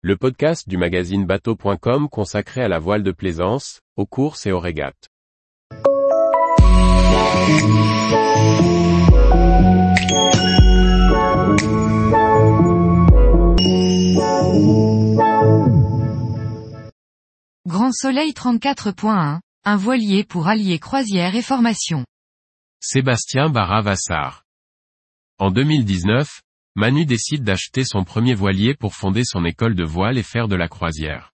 le podcast du magazine bateau.com consacré à la voile de plaisance, aux courses et aux régates. Grand Soleil 34.1, un voilier pour allier croisière et formation. Sébastien Barra-Vassar. En 2019, Manu décide d'acheter son premier voilier pour fonder son école de voile et faire de la croisière.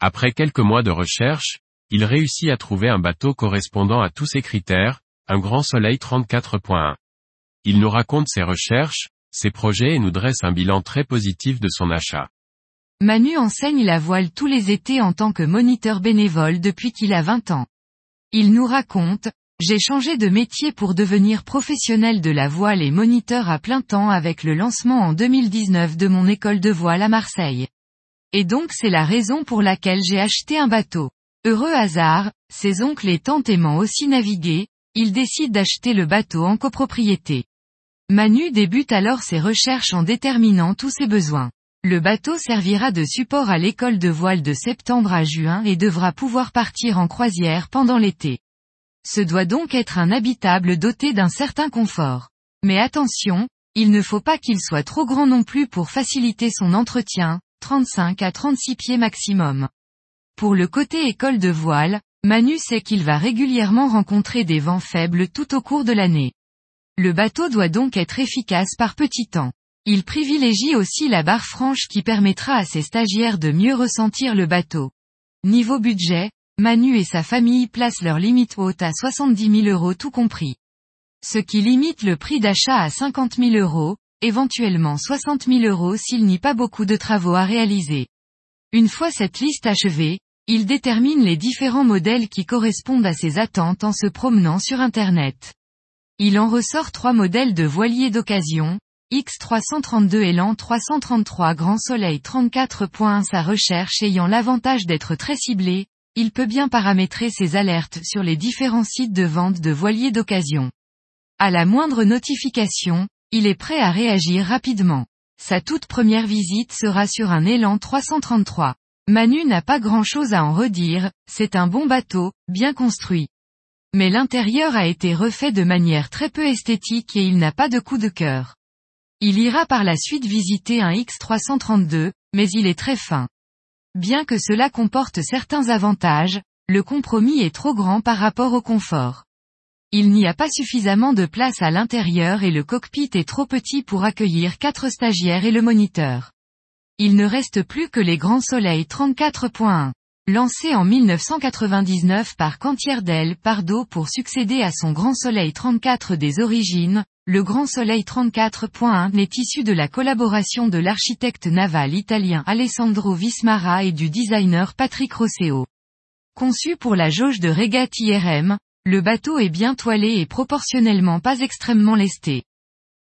Après quelques mois de recherche, il réussit à trouver un bateau correspondant à tous ses critères, un Grand Soleil 34.1. Il nous raconte ses recherches, ses projets et nous dresse un bilan très positif de son achat. Manu enseigne la voile tous les étés en tant que moniteur bénévole depuis qu'il a 20 ans. Il nous raconte, j'ai changé de métier pour devenir professionnel de la voile et moniteur à plein temps avec le lancement en 2019 de mon école de voile à Marseille. Et donc c'est la raison pour laquelle j'ai acheté un bateau. Heureux hasard, ses oncles et tantes aimant aussi naviguer, il décide d'acheter le bateau en copropriété. Manu débute alors ses recherches en déterminant tous ses besoins. Le bateau servira de support à l'école de voile de septembre à juin et devra pouvoir partir en croisière pendant l'été. Ce doit donc être un habitable doté d'un certain confort. Mais attention, il ne faut pas qu'il soit trop grand non plus pour faciliter son entretien, 35 à 36 pieds maximum. Pour le côté école de voile, Manu sait qu'il va régulièrement rencontrer des vents faibles tout au cours de l'année. Le bateau doit donc être efficace par petit temps. Il privilégie aussi la barre franche qui permettra à ses stagiaires de mieux ressentir le bateau. Niveau budget, Manu et sa famille placent leur limite haute à 70 000 euros tout compris. Ce qui limite le prix d'achat à 50 000 euros, éventuellement 60 000 euros s'il n'y a pas beaucoup de travaux à réaliser. Une fois cette liste achevée, il détermine les différents modèles qui correspondent à ses attentes en se promenant sur Internet. Il en ressort trois modèles de voiliers d'occasion, X332 Elan 333 Grand Soleil 34.1 Sa recherche ayant l'avantage d'être très ciblée, il peut bien paramétrer ses alertes sur les différents sites de vente de voiliers d'occasion. À la moindre notification, il est prêt à réagir rapidement. Sa toute première visite sera sur un élan 333. Manu n'a pas grand chose à en redire, c'est un bon bateau, bien construit. Mais l'intérieur a été refait de manière très peu esthétique et il n'a pas de coup de cœur. Il ira par la suite visiter un X332, mais il est très fin. Bien que cela comporte certains avantages, le compromis est trop grand par rapport au confort. Il n'y a pas suffisamment de place à l'intérieur et le cockpit est trop petit pour accueillir quatre stagiaires et le moniteur. Il ne reste plus que les grands soleils 34.1. Lancé en 1999 par Cantierdel Pardo pour succéder à son Grand Soleil 34 des origines, le Grand Soleil 34.1 n'est issu de la collaboration de l'architecte naval italien Alessandro Vismara et du designer Patrick Rosseo. Conçu pour la jauge de régate IRM, le bateau est bien toilé et proportionnellement pas extrêmement lesté.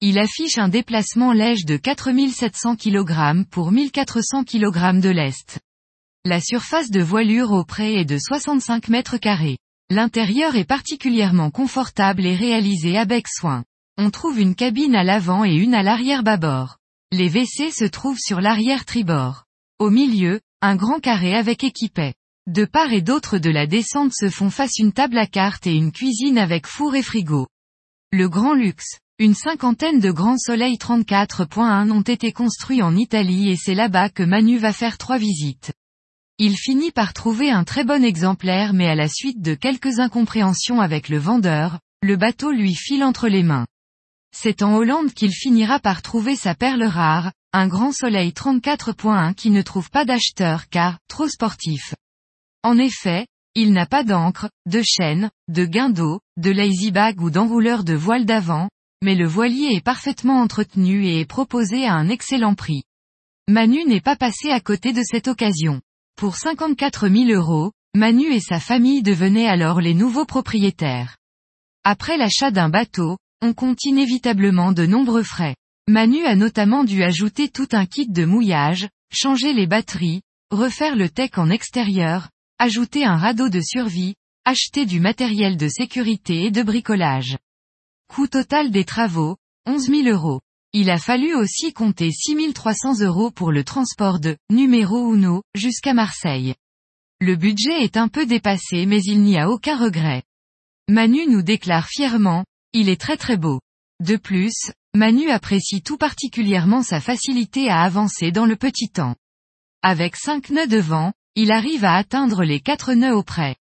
Il affiche un déplacement léger de 4700 kg pour 1400 kg de lest. La surface de voilure au près est de 65 mètres carrés. L'intérieur est particulièrement confortable et réalisé avec soin. On trouve une cabine à l'avant et une à l'arrière bâbord. Les WC se trouvent sur l'arrière tribord. Au milieu, un grand carré avec équipet. De part et d'autre de la descente se font face une table à cartes et une cuisine avec four et frigo. Le grand luxe. Une cinquantaine de grands soleils 34.1 ont été construits en Italie et c'est là-bas que Manu va faire trois visites. Il finit par trouver un très bon exemplaire mais à la suite de quelques incompréhensions avec le vendeur, le bateau lui file entre les mains. C'est en Hollande qu'il finira par trouver sa perle rare, un grand soleil 34.1 qui ne trouve pas d'acheteur car, trop sportif. En effet, il n'a pas d'encre, de chaîne, de guindeau, de lazy bag ou d'enrouleur de voile d'avant, mais le voilier est parfaitement entretenu et est proposé à un excellent prix. Manu n'est pas passé à côté de cette occasion. Pour 54 000 euros, Manu et sa famille devenaient alors les nouveaux propriétaires. Après l'achat d'un bateau, on compte inévitablement de nombreux frais. Manu a notamment dû ajouter tout un kit de mouillage, changer les batteries, refaire le tech en extérieur, ajouter un radeau de survie, acheter du matériel de sécurité et de bricolage. Coût total des travaux, 11 000 euros. Il a fallu aussi compter 6300 euros pour le transport de numéro uno jusqu'à Marseille. Le budget est un peu dépassé mais il n'y a aucun regret. Manu nous déclare fièrement, il est très très beau. De plus, Manu apprécie tout particulièrement sa facilité à avancer dans le petit temps. Avec 5 nœuds de vent, il arrive à atteindre les 4 nœuds auprès.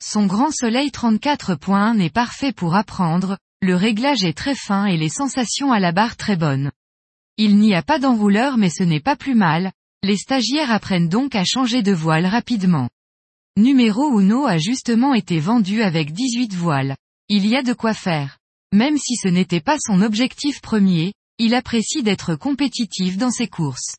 Son grand soleil 34.1 est parfait pour apprendre, le réglage est très fin et les sensations à la barre très bonnes. Il n'y a pas d'enrouleur mais ce n'est pas plus mal, les stagiaires apprennent donc à changer de voile rapidement. Numéro Uno a justement été vendu avec 18 voiles. Il y a de quoi faire. Même si ce n'était pas son objectif premier, il apprécie d'être compétitif dans ses courses.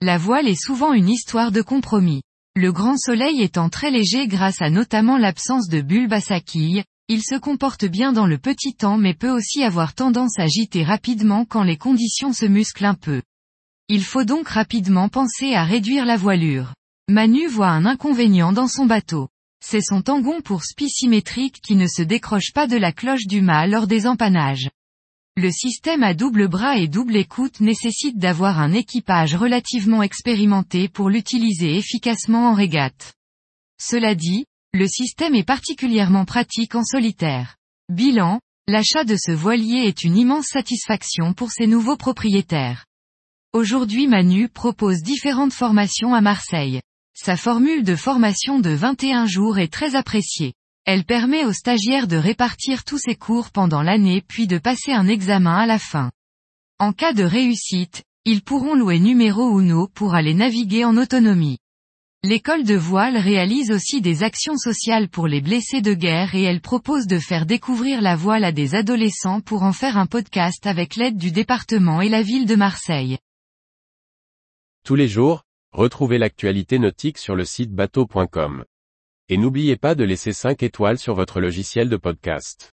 La voile est souvent une histoire de compromis. Le grand soleil étant très léger grâce à notamment l'absence de bulbes à sa quille, il se comporte bien dans le petit temps mais peut aussi avoir tendance à gîter rapidement quand les conditions se musclent un peu. Il faut donc rapidement penser à réduire la voilure. Manu voit un inconvénient dans son bateau. C'est son tangon pour spi symétrique qui ne se décroche pas de la cloche du mât lors des empannages. Le système à double bras et double écoute nécessite d'avoir un équipage relativement expérimenté pour l'utiliser efficacement en régate. Cela dit, le système est particulièrement pratique en solitaire. Bilan, l'achat de ce voilier est une immense satisfaction pour ses nouveaux propriétaires. Aujourd'hui Manu propose différentes formations à Marseille. Sa formule de formation de 21 jours est très appréciée. Elle permet aux stagiaires de répartir tous ses cours pendant l'année puis de passer un examen à la fin. En cas de réussite, ils pourront louer numéro Uno pour aller naviguer en autonomie. L'école de voile réalise aussi des actions sociales pour les blessés de guerre et elle propose de faire découvrir la voile à des adolescents pour en faire un podcast avec l'aide du département et la ville de Marseille. Tous les jours, retrouvez l'actualité nautique sur le site bateau.com. Et n'oubliez pas de laisser 5 étoiles sur votre logiciel de podcast.